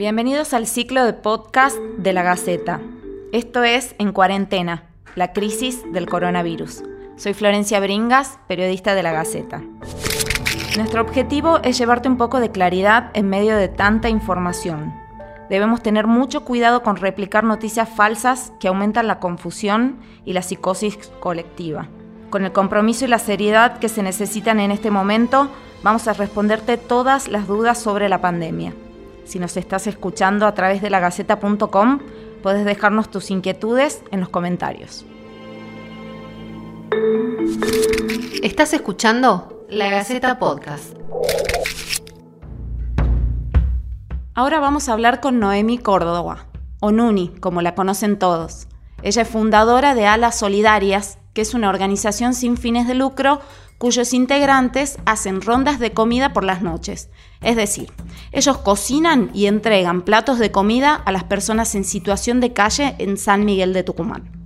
Bienvenidos al ciclo de podcast de la Gaceta. Esto es En Cuarentena, la crisis del coronavirus. Soy Florencia Bringas, periodista de la Gaceta. Nuestro objetivo es llevarte un poco de claridad en medio de tanta información. Debemos tener mucho cuidado con replicar noticias falsas que aumentan la confusión y la psicosis colectiva. Con el compromiso y la seriedad que se necesitan en este momento, vamos a responderte todas las dudas sobre la pandemia. Si nos estás escuchando a través de lagaceta.com, puedes dejarnos tus inquietudes en los comentarios. Estás escuchando La Gaceta Podcast. Ahora vamos a hablar con Noemi Córdoba, o Nuni, como la conocen todos. Ella es fundadora de Alas Solidarias, que es una organización sin fines de lucro cuyos integrantes hacen rondas de comida por las noches. Es decir, ellos cocinan y entregan platos de comida a las personas en situación de calle en San Miguel de Tucumán.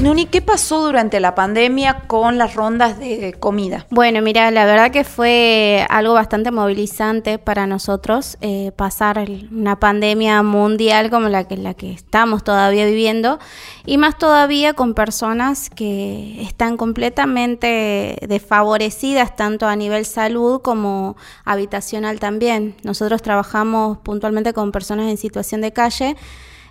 Nuni, ¿qué pasó durante la pandemia con las rondas de comida? Bueno, mira, la verdad que fue algo bastante movilizante para nosotros eh, pasar una pandemia mundial como la que, la que estamos todavía viviendo y más todavía con personas que están completamente desfavorecidas tanto a nivel salud como habitacional también. Nosotros trabajamos puntualmente con personas en situación de calle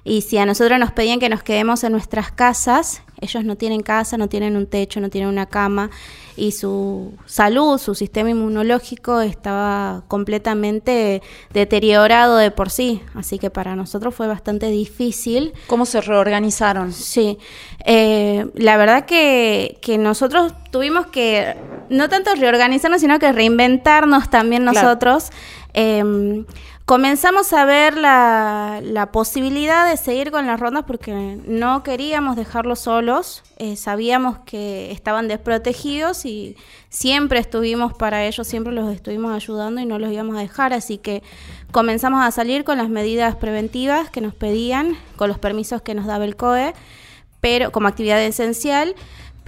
y si a nosotros nos pedían que nos quedemos en nuestras casas, ellos no tienen casa, no tienen un techo, no tienen una cama y su salud, su sistema inmunológico estaba completamente deteriorado de por sí. Así que para nosotros fue bastante difícil. ¿Cómo se reorganizaron? Sí, eh, la verdad que, que, nosotros tuvimos que no tanto reorganizarnos, sino que reinventarnos también nosotros. Em, comenzamos a ver la, posibilidad de seguir con las rondas porque no queríamos dejarlos solos, eh, sabíamos que estaban desprotegidos y siempre estuvimos para ellos, siempre los estuvimos ayudando y no los íbamos a dejar, así que comenzamos a salir con las medidas preventivas que nos pedían, con los permisos que nos daba el COE, pero como actividad esencial.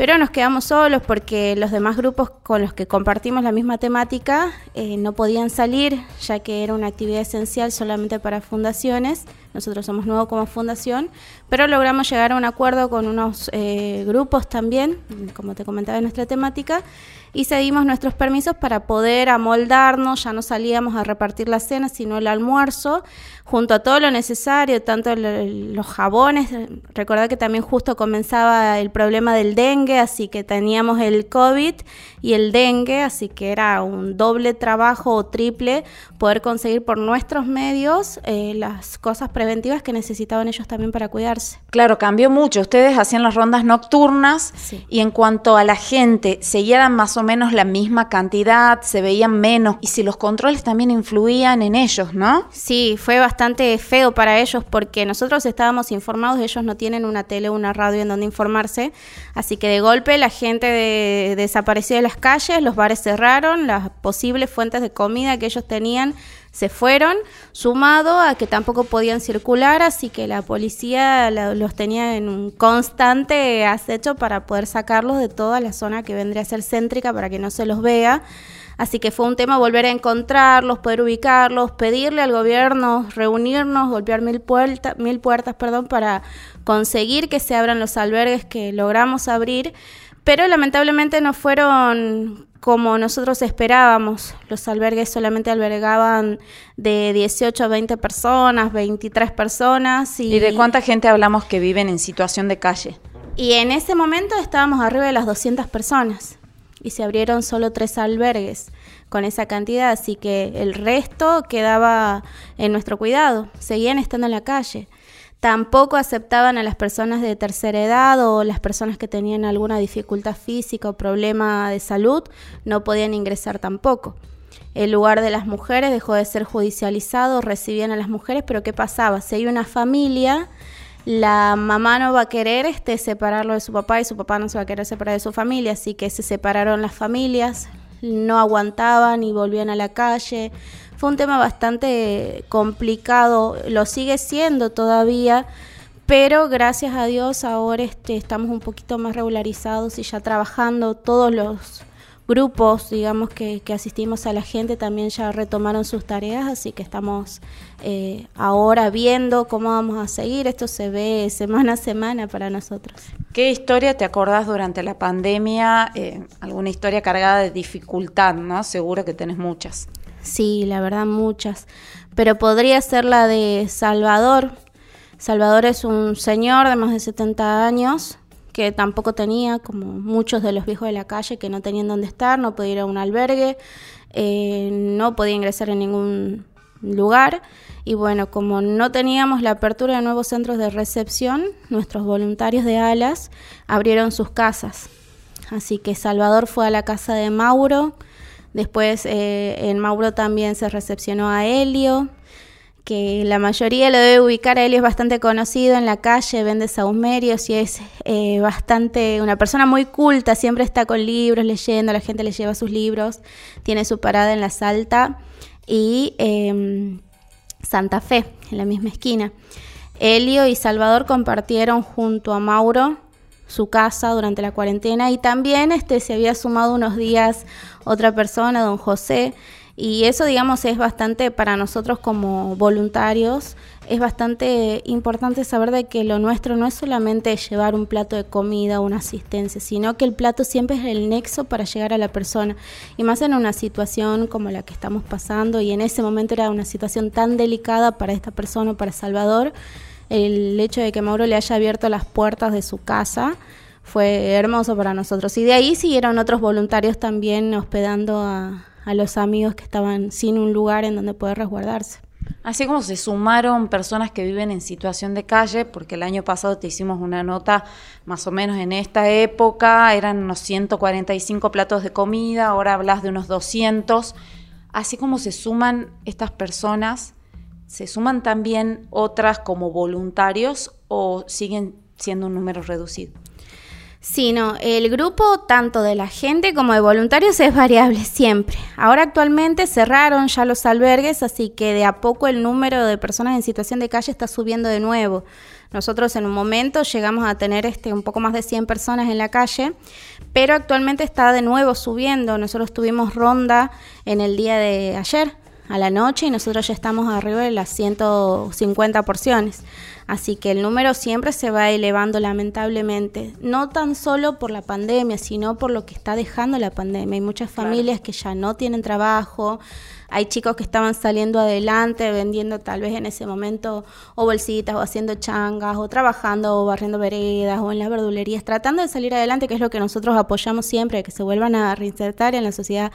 Pero nos quedamos solos porque los demás grupos con los que compartimos la misma temática eh, no podían salir, ya que era una actividad esencial solamente para fundaciones. Nosotros somos nuevos como fundación, pero logramos llegar a un acuerdo con unos eh, grupos también, como te comentaba en nuestra temática, y cedimos nuestros permisos para poder amoldarnos, ya no salíamos a repartir la cena, sino el almuerzo, junto a todo lo necesario, tanto los jabones, recordad que también justo comenzaba el problema del dengue, así que teníamos el COVID y el dengue, así que era un doble trabajo o triple poder conseguir por nuestros medios eh, las cosas preventivas que necesitaban ellos también para cuidarse. Claro, cambió mucho, ustedes hacían las rondas nocturnas y en cuanto a la gente, ¿seguían más o menos la misma cantidad, se veían menos y si los controles también influían en ellos, ¿no? Sí, fue bastante feo para ellos porque nosotros estábamos informados, ellos no tienen una tele o una radio en donde informarse, así que de golpe la gente desapareció de las calles, los bares cerraron, las posibles fuentes de comida que ellos tenían se fueron, sumado a que tampoco podían circular, así que la policía los tenía en un constante acecho para poder sacarlos de toda la zona que vendría a ser céntrica para que no se los vea. Así que fue un tema volver a encontrarlos, poder ubicarlos, pedirle al gobierno reunirnos, golpear mil, puertas, mil puertas perdón, para conseguir que se abran los albergues que logramos abrir, pero lamentablemente no fueron como nosotros esperábamos. Los albergues solamente albergaban de 18 a 20 personas, 23 personas. ¿Y, de cuánta gente hablamos que viven en situación de calle? Y en ese momento estábamos arriba de las 200 personas y se abrieron solo tres albergues con esa cantidad, así que el resto quedaba en nuestro cuidado, seguían estando en la calle. Tampoco aceptaban a las personas de tercera edad o las personas que tenían alguna dificultad física o problema de salud, no podían ingresar tampoco. El lugar de las mujeres dejó de ser judicializado, recibían a las mujeres, pero ¿qué pasaba? Si hay una familia, la mamá no va a querer este, separarlo de su papá y su papá no se va a querer separar de su familia, así que se separaron las familias, no aguantaban y volvían a la calle, fue un tema bastante complicado, lo sigue siendo todavía, pero gracias a Dios ahora este, estamos un poquito más regularizados y ya trabajando todos los grupos, digamos, que, asistimos a la gente también ya retomaron sus tareas, así que estamos eh, ahora viendo cómo vamos a seguir. Esto se ve semana a semana para nosotros. ¿Qué historia te acordás durante la pandemia? Eh, ¿Alguna historia cargada de dificultad, no? Seguro que tenés muchas. Sí, la verdad muchas. Pero podría ser la de Salvador. Salvador es un señor de más de 70 años que tampoco tenía, como muchos de los viejos de la calle, que no tenían dónde estar, no podía ir a un albergue, eh, no podía ingresar en ningún lugar. Y bueno, como no teníamos la apertura de nuevos centros de recepción, nuestros voluntarios de Alas abrieron sus casas. Así que Salvador fue a la casa de Mauro, después eh, en Mauro también se recepcionó a Helio, que la mayoría lo debe ubicar. Él, es bastante conocido en la calle, vende saumerios y es eh, bastante una persona muy culta, siempre está con libros, leyendo, la gente le lleva sus libros, tiene su parada en la Salta y em, Santa Fe, en la misma esquina. Helio y Salvador compartieron junto a Mauro su casa durante la cuarentena y también este, se había sumado unos días otra persona, don José, y eso, digamos, es bastante para nosotros como voluntarios, es bastante importante saber de que lo nuestro no es solamente llevar un plato de comida o una asistencia, sino que el plato siempre es el nexo para llegar a la persona. Y más en una situación como la que estamos pasando, y en ese momento era una situación tan delicada para esta persona, para Salvador, el hecho de que Mauro le haya abierto las puertas de su casa fue hermoso para nosotros. Y de ahí siguieron otros voluntarios también hospedando a, a los amigos que estaban sin un lugar en donde poder resguardarse. Así como se sumaron personas que viven en situación de calle, porque el año pasado te hicimos una nota más o menos en esta época, eran unos 145 platos de comida, ahora hablas de unos 200. Así como se suman estas personas, ¿se suman también otras como voluntarios o siguen siendo un número reducido? Sí, no, el grupo tanto de la gente como de voluntarios es variable siempre. Ahora actualmente cerraron ya los albergues, así que de a poco el número de personas en situación de calle está subiendo de nuevo. Nosotros en un momento llegamos a tener este un poco más de 100 personas en la calle, pero actualmente está de nuevo subiendo. Nosotros tuvimos ronda en el día de ayer a la noche y nosotros ya estamos arriba de las 150 porciones. Así que el número siempre se va elevando lamentablemente, no tan solo por la pandemia, sino por lo que está dejando la pandemia. Hay muchas familias que ya no tienen trabajo, hay chicos que estaban saliendo adelante vendiendo tal vez en ese momento o bolsitas o haciendo changas o trabajando o barriendo veredas o en las verdulerías, tratando de salir adelante, que es lo que nosotros apoyamos siempre, que se vuelvan a reinsertar en la sociedad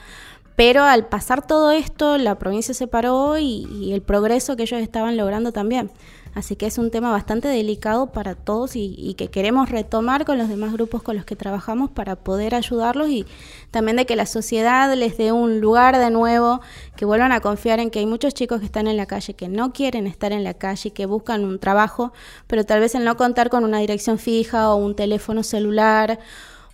pero al pasar todo esto, la provincia se paró y, el progreso que ellos estaban logrando también. Así que es un tema bastante delicado para todos y, que queremos retomar con los demás grupos con los que trabajamos para poder ayudarlos y también de que la sociedad les dé un lugar de nuevo, que vuelvan a confiar en que hay muchos chicos que están en la calle, que no quieren estar en la calle, que buscan un trabajo, pero tal vez el no contar con una dirección fija o un teléfono celular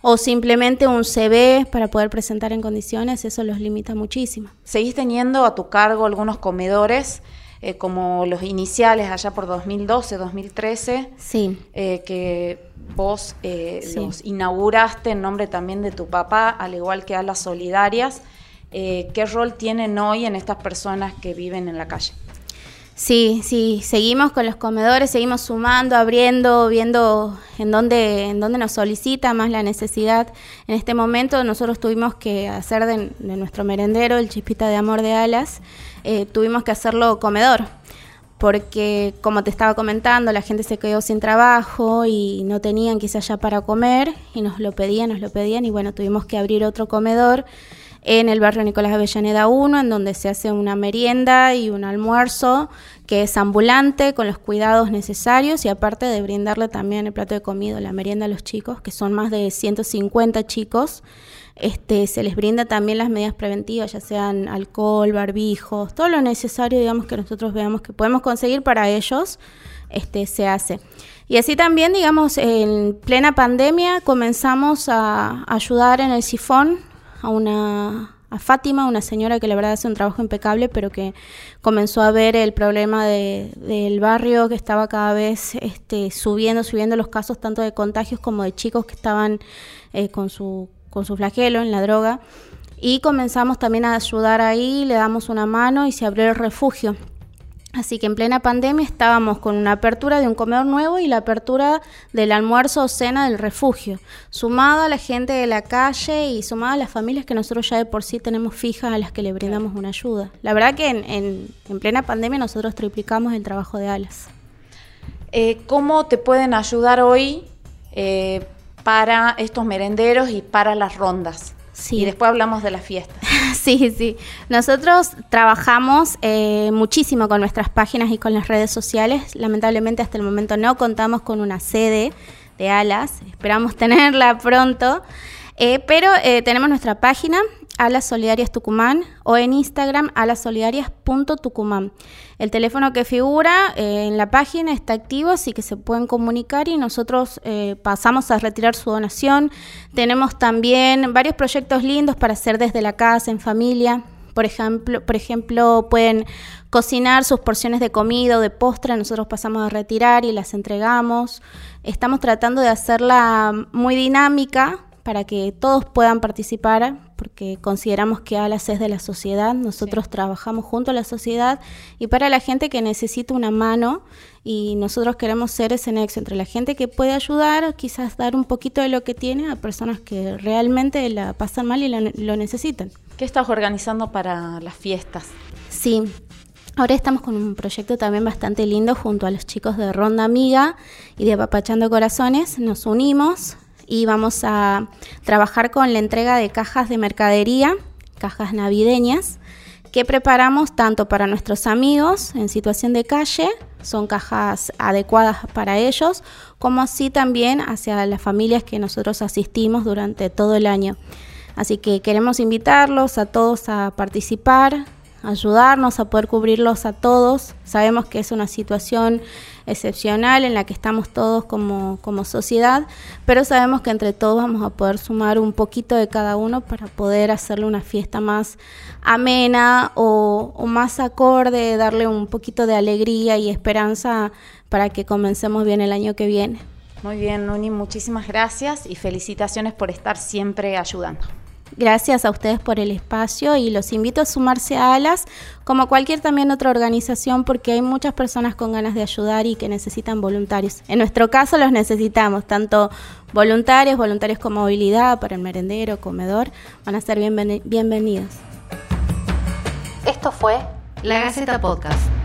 o simplemente un CV para poder presentar en condiciones, eso los limita muchísimo. ¿Seguís teniendo a tu cargo algunos comedores? Eh, como los iniciales allá por 2012, 2013, sí. Eh, que vos eh, los inauguraste en nombre también de tu papá, al igual que a las solidarias. ¿Qué rol tienen hoy en estas personas que viven en la calle? Sí, sí, seguimos con los comedores, seguimos sumando, abriendo, viendo en dónde, en dónde nos solicita más la necesidad. En este momento nosotros tuvimos que hacer de, nuestro merendero, el chispita de amor de alas, eh, tuvimos que hacerlo comedor, porque como te estaba comentando, la gente se quedó sin trabajo y no tenían quizás ya para comer y nos lo pedían, nos lo pedían y bueno, tuvimos que abrir otro comedor en el barrio Nicolás Avellaneda 1, en donde se hace una merienda y un almuerzo que es ambulante con los cuidados necesarios y aparte de brindarle también el plato de comida, la merienda a los chicos, que son más de 150 chicos. Este, se les brinda también las medidas preventivas, ya sean alcohol, barbijos, todo lo necesario, digamos, que nosotros veamos que podemos conseguir para ellos, este, se hace. Y así también, digamos, en plena pandemia comenzamos a ayudar en el sifón a una a Fátima, una señora que la verdad hace un trabajo impecable, pero que comenzó a ver el problema de, del barrio que estaba cada vez este, subiendo, subiendo los casos tanto de contagios como de chicos que estaban eh, con su con su flagelo en la droga. Y comenzamos también a ayudar ahí, le damos una mano y se abrió el refugio. Así que en plena pandemia estábamos con una apertura de un comedor nuevo y la apertura del almuerzo o cena del refugio, sumado a la gente de la calle y sumado a las familias que nosotros ya de por sí tenemos fijas a las que le brindamos una ayuda. La verdad que en, plena pandemia nosotros triplicamos el trabajo de Alas. Eh, ¿Cómo te pueden ayudar hoy eh, para estos merenderos y para las rondas? Sí. Y después hablamos de las fiestas. Sí, sí. Nosotros trabajamos eh, muchísimo con nuestras páginas y con las redes sociales. Lamentablemente hasta el momento no contamos con una sede de alas. Esperamos tenerla pronto. Eh, pero eh, tenemos nuestra página, Alas Solidarias Tucumán, o en Instagram, alasolidarias.tucumán. El teléfono que figura eh, en la página está activo, así que se pueden comunicar y nosotros pasamos a retirar su donación. Tenemos también varios proyectos lindos para hacer desde la casa, en familia. Por ejemplo, por ejemplo, pueden cocinar sus porciones de comida o de postre, nosotros pasamos a retirar y las entregamos. Estamos tratando de hacerla muy dinámica para que todos puedan participar, porque consideramos que ALAS es de la sociedad, nosotros trabajamos junto a la sociedad y para la gente que necesita una mano y nosotros queremos ser ese nexo entre la gente que puede ayudar, quizás dar un poquito de lo que tiene a personas que realmente la pasan mal y lo necesitan. ¿Qué estás organizando para las fiestas? Sí, Ahora estamos con un proyecto también bastante lindo junto a los chicos de Ronda Amiga y de Papachando Corazones. Nos unimos y vamos a trabajar con la entrega de cajas de mercadería, cajas navideñas, que preparamos tanto para nuestros amigos en situación de calle, son cajas adecuadas para ellos, como así también hacia las familias que nosotros asistimos durante todo el año. Así que queremos invitarlos a todos a participar, ayudarnos a poder cubrirlos a todos. Sabemos que es una situación excepcional en la que estamos todos como, como sociedad, pero sabemos que entre todos vamos a poder sumar un poquito de cada uno para poder hacerle una fiesta más amena o, o más acorde, darle un poquito de alegría y esperanza para que comencemos bien el año que viene. Muy bien, Nuni, muchísimas gracias y felicitaciones por estar siempre ayudando. Gracias a ustedes por el espacio y los invito a sumarse a ALAS, como cualquier también otra organización, porque hay muchas personas con ganas de ayudar y que necesitan voluntarios. En nuestro caso los necesitamos, tanto voluntarios, voluntarios con movilidad para el merendero, comedor, van a ser bienvenidos. Esto fue La Gaceta Podcast.